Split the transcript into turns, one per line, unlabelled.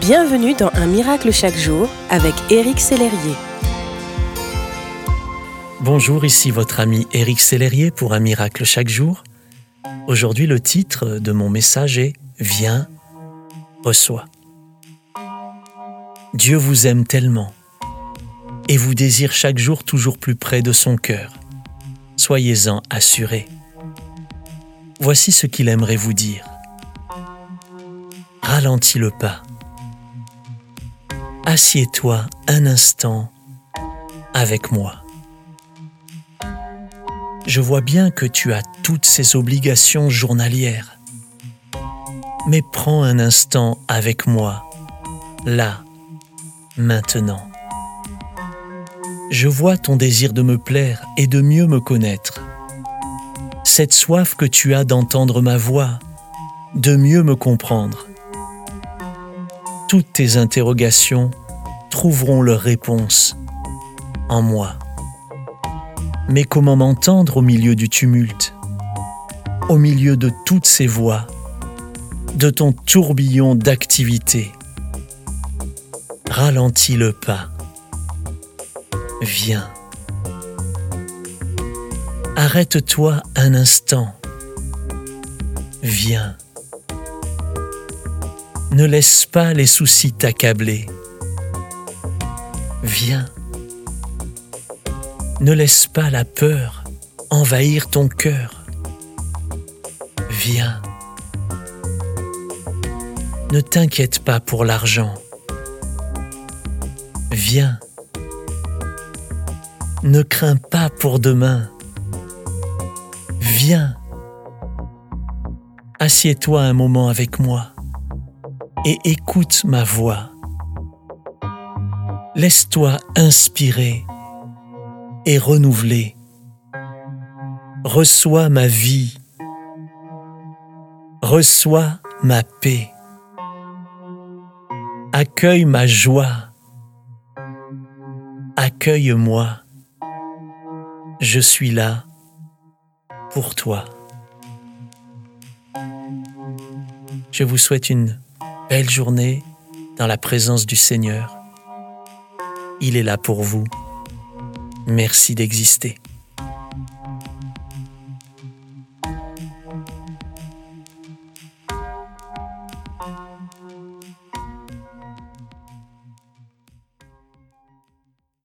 Bienvenue dans Un miracle chaque jour avec Éric Sellerier.
Bonjour, ici votre ami Éric Sellerier pour Un miracle chaque jour. Aujourd'hui, le titre de mon message est Viens, reçois. Dieu vous aime tellement et vous désire chaque jour toujours plus près de son cœur. Soyez-en assurés. Voici ce qu'il aimerait vous dire. Ralentis le pas assieds-toi un instant avec moi. Je vois bien que tu as toutes ces obligations journalières, mais prends un instant avec moi, là, maintenant. Je vois ton désir de me plaire et de mieux me connaître, cette soif que tu as d'entendre ma voix, de mieux me comprendre toutes tes interrogations trouveront leur réponse en moi. Mais comment m'entendre au milieu du tumulte, au milieu de toutes ces voix, de ton tourbillon d'activité? Ralentis le pas. Viens. Arrête-toi un instant. Viens. Ne laisse pas les soucis t'accabler. Viens. Ne laisse pas la peur envahir ton cœur. Viens. Ne t'inquiète pas pour l'argent. Viens. Ne crains pas pour demain. Viens. Assieds-toi un moment avec moi et écoute ma voix. Laisse-toi inspirer et renouveler. Reçois ma vie. Reçois ma paix. Accueille ma joie. Accueille-moi. Je suis là pour toi. Je vous souhaite une belle journée dans la présence du Seigneur. Il est là pour vous. Merci d'exister.